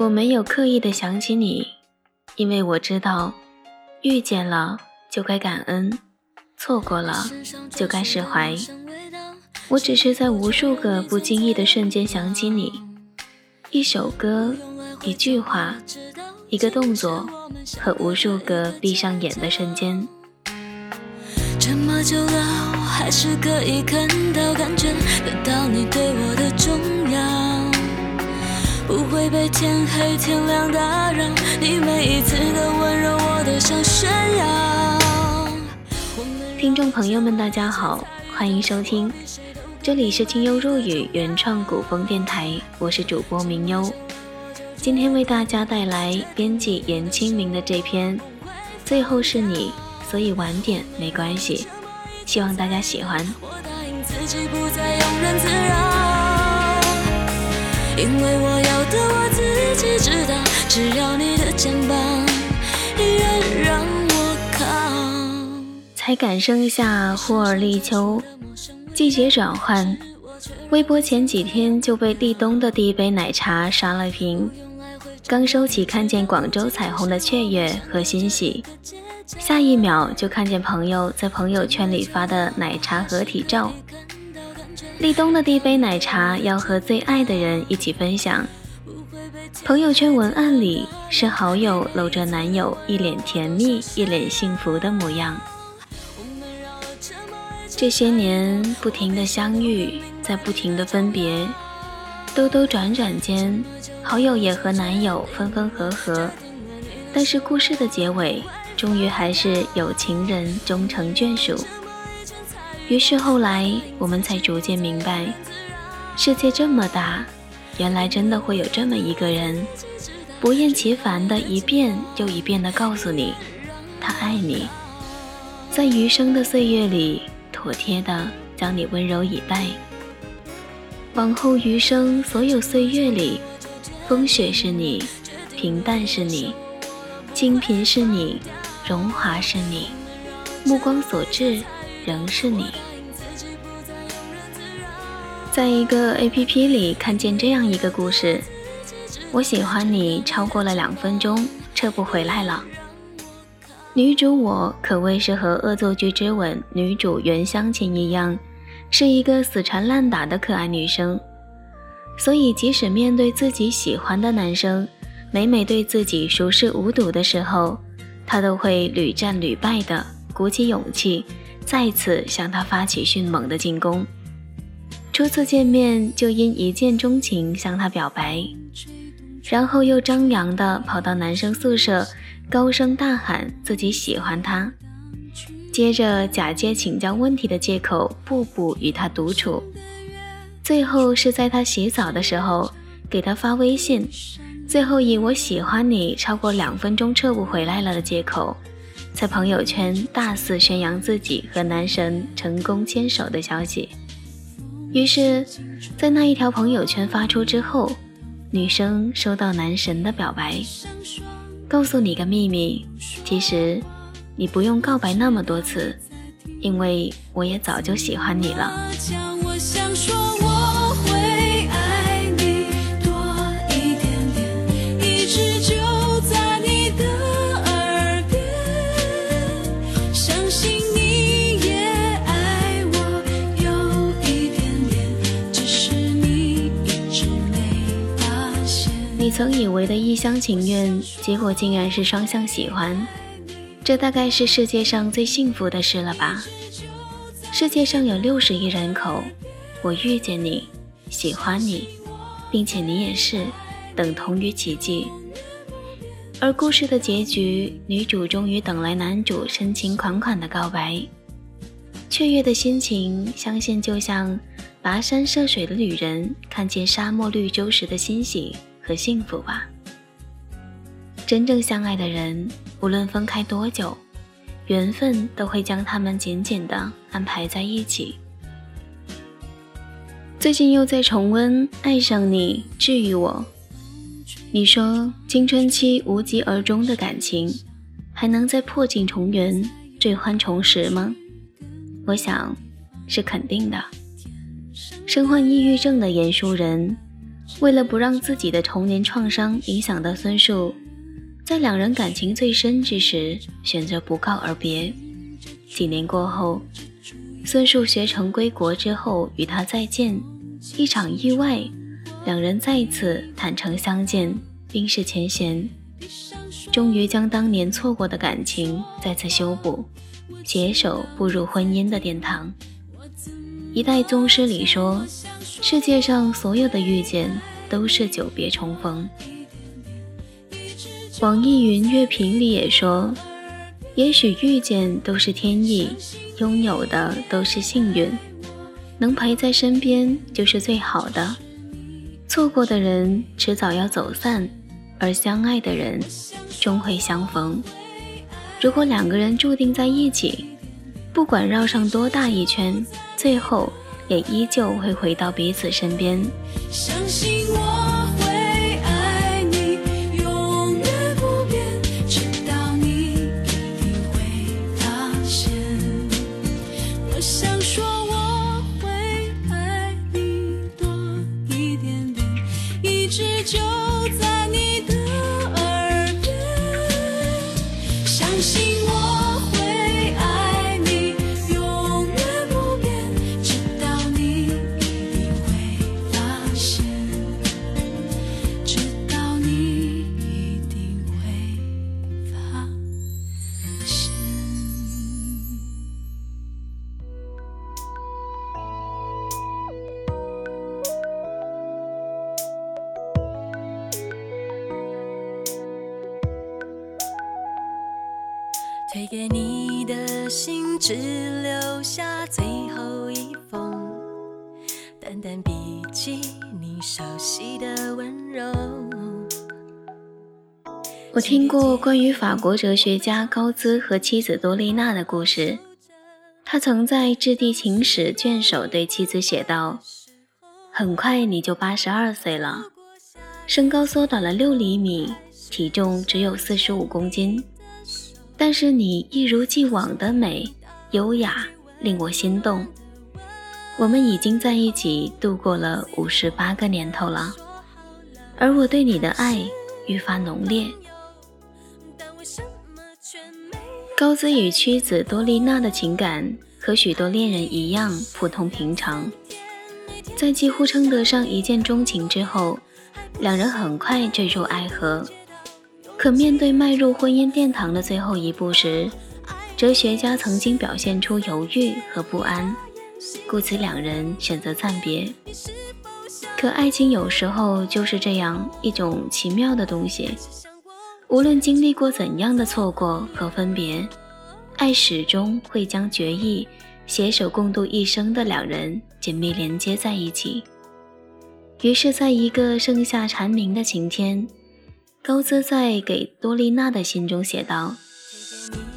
我没有刻意的想起你，因为我知道，遇见了就该感恩，错过了就该释怀。我只是在无数个不经意的瞬间想起你，一首歌，一句话，一个动作，和无数个闭上眼的瞬间。这么久了，我还是可以看到、感觉得到你对我的重，不会被天黑天亮打扰。你每一次的温柔，我都想炫耀。听众朋友们，大家好，欢迎收听。这里是清幽若雨原创古风电台，我是主播明幽。今天为大家带来编辑严清明的这篇《最后是你，所以晚点没关系》，希望大家喜欢。因为我要的我自己知道，只要你的肩膀依然让我靠。才感受一下忽而立秋。季节转换，微博前几天就被立冬的第一杯奶茶刷了屏。刚收起，看见广州彩虹的雀跃和欣喜，下一秒就看见朋友在朋友圈里发的奶茶合体照。立冬的第一杯奶茶要和最爱的人一起分享。朋友圈文案里是好友搂着男友，一脸甜蜜，一脸幸福的模样。这些年不停的相遇，在不停的分别，兜兜转转间，好友也和男友分分合合，但是故事的结尾，终于还是有情人终成眷属。于是后来我们才逐渐明白，世界这么大，原来真的会有这么一个人，不厌其烦的一遍又一遍的告诉你，他爱你，在余生的岁月里。妥帖的将你温柔以待，往后余生所有岁月里，风雪是你，平淡是你，清贫是你，荣华是你，目光所至仍是你。在一个 A P P 里看见这样一个故事，我喜欢你超过了两分钟，撤不回来了。女主我可谓是和《恶作剧之吻》女主袁湘琴一样，是一个死缠烂打的可爱女生，所以即使面对自己喜欢的男生，每每对自己熟视无睹的时候，她都会屡战屡败的鼓起勇气，再次向他发起迅猛的进攻。初次见面就因一见钟情向他表白，然后又张扬的跑到男生宿舍。高声大喊自己喜欢他，接着假借请教问题的借口，步步与他独处，最后是在他洗澡的时候给他发微信，最后以我喜欢你超过两分钟撤不回来了的借口，在朋友圈大肆宣扬自己和男神成功牵手的消息。于是，在那一条朋友圈发出之后，女生收到男神的表白。告诉你个秘密，其实你不用告白那么多次，因为我也早就喜欢你了。曾以为的一厢情愿，结果竟然是双向喜欢，这大概是世界上最幸福的事了吧？世界上有六十亿人口，我遇见你，喜欢你，并且你也是，等同于奇迹。而故事的结局，女主终于等来男主深情款款的告白，雀跃的心情，相信就像跋山涉水的旅人看见沙漠绿洲时的欣喜。和幸福吧。真正相爱的人，无论分开多久，缘分都会将他们紧紧的安排在一起。最近又在重温《爱上你》，治愈我。你说青春期无疾而终的感情，还能再破镜重圆、坠欢重拾吗？我想，是肯定的。身患抑郁症的严淑人。为了不让自己的童年创伤影响到孙树，在两人感情最深之时，选择不告而别。几年过后，孙树学成归国之后，与他再见，一场意外，两人再次坦诚相见，冰释前嫌，终于将当年错过的感情再次修补，携手步入婚姻的殿堂。一代宗师里说：“世界上所有的遇见。”都是久别重逢。网易云乐评里也说，也许遇见都是天意，拥有的都是幸运，能陪在身边就是最好的。错过的人迟早要走散，而相爱的人终会相逢。如果两个人注定在一起，不管绕上多大一圈，最后。也依旧会回到彼此身边。相信我只留下最后一封，淡淡笔记，你熟悉的温柔。我听过关于法国哲学家高兹和妻子多丽娜的故事。他曾在致地情史卷首对妻子写道：“很快你就八十二岁了，身高缩短了六厘米，体重只有四十五公斤。”但是你一如既往的美、优雅，令我心动。我们已经在一起度过了五十八个年头了，而我对你的爱愈发浓烈。高兹与妻子多丽娜的情感和许多恋人一样普通平常，在几乎称得上一见钟情之后，两人很快坠入爱河。可面对迈入婚姻殿堂的最后一步时，哲学家曾经表现出犹豫和不安，故此两人选择暂别。可爱情有时候就是这样一种奇妙的东西，无论经历过怎样的错过和分别，爱始终会将决意携手共度一生的两人紧密连接在一起。于是，在一个盛夏蝉鸣的晴天。高兹在给多丽娜的信中写道：“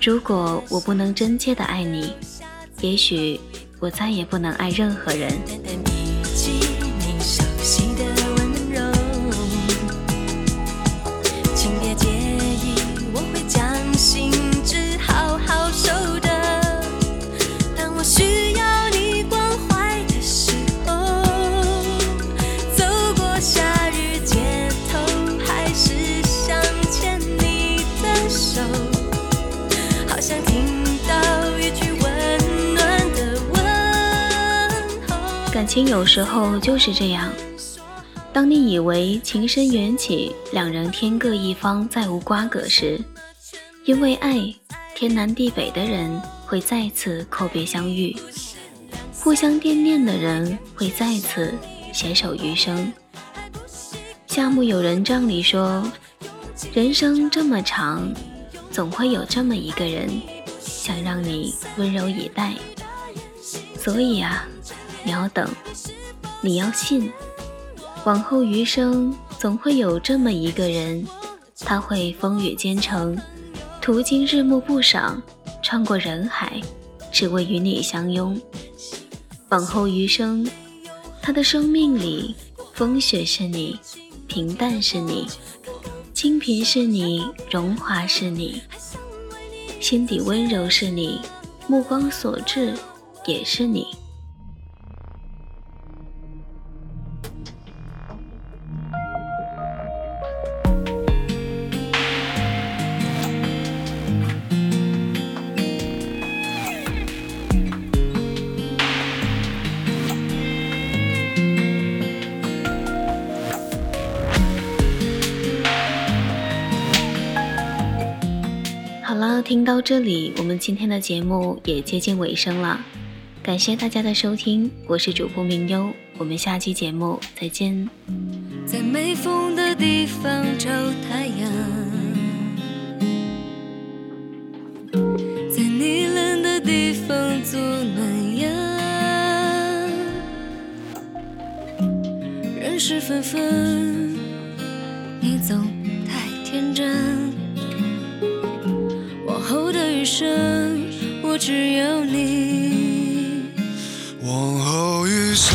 如果我不能真切的爱你，也许我再也不能爱任何人。”感情有时候就是这样，当你以为情深缘起，两人天各一方，再无瓜葛时，因为爱，天南地北的人会再次阔别相遇，互相惦念的人会再次携手余生。夏目友人帐里说：“人生这么长，总会有这么一个人，想让你温柔以待。”所以啊。你要等，你要信，往后余生总会有这么一个人，他会风雨兼程，途经日暮不赏，穿过人海，只为与你相拥。往后余生，他的生命里，风雪是你，平淡是你，清贫是你，荣华是你，心底温柔是你，目光所至也是你。听到这里，我们今天的节目也接近尾声了。感谢大家的收听，我是主播明优，我们下期节目再见。在没风的地方找太阳，在你冷的地方做暖阳。人事纷纷，你总太天真。余生，我只有你。往后余生，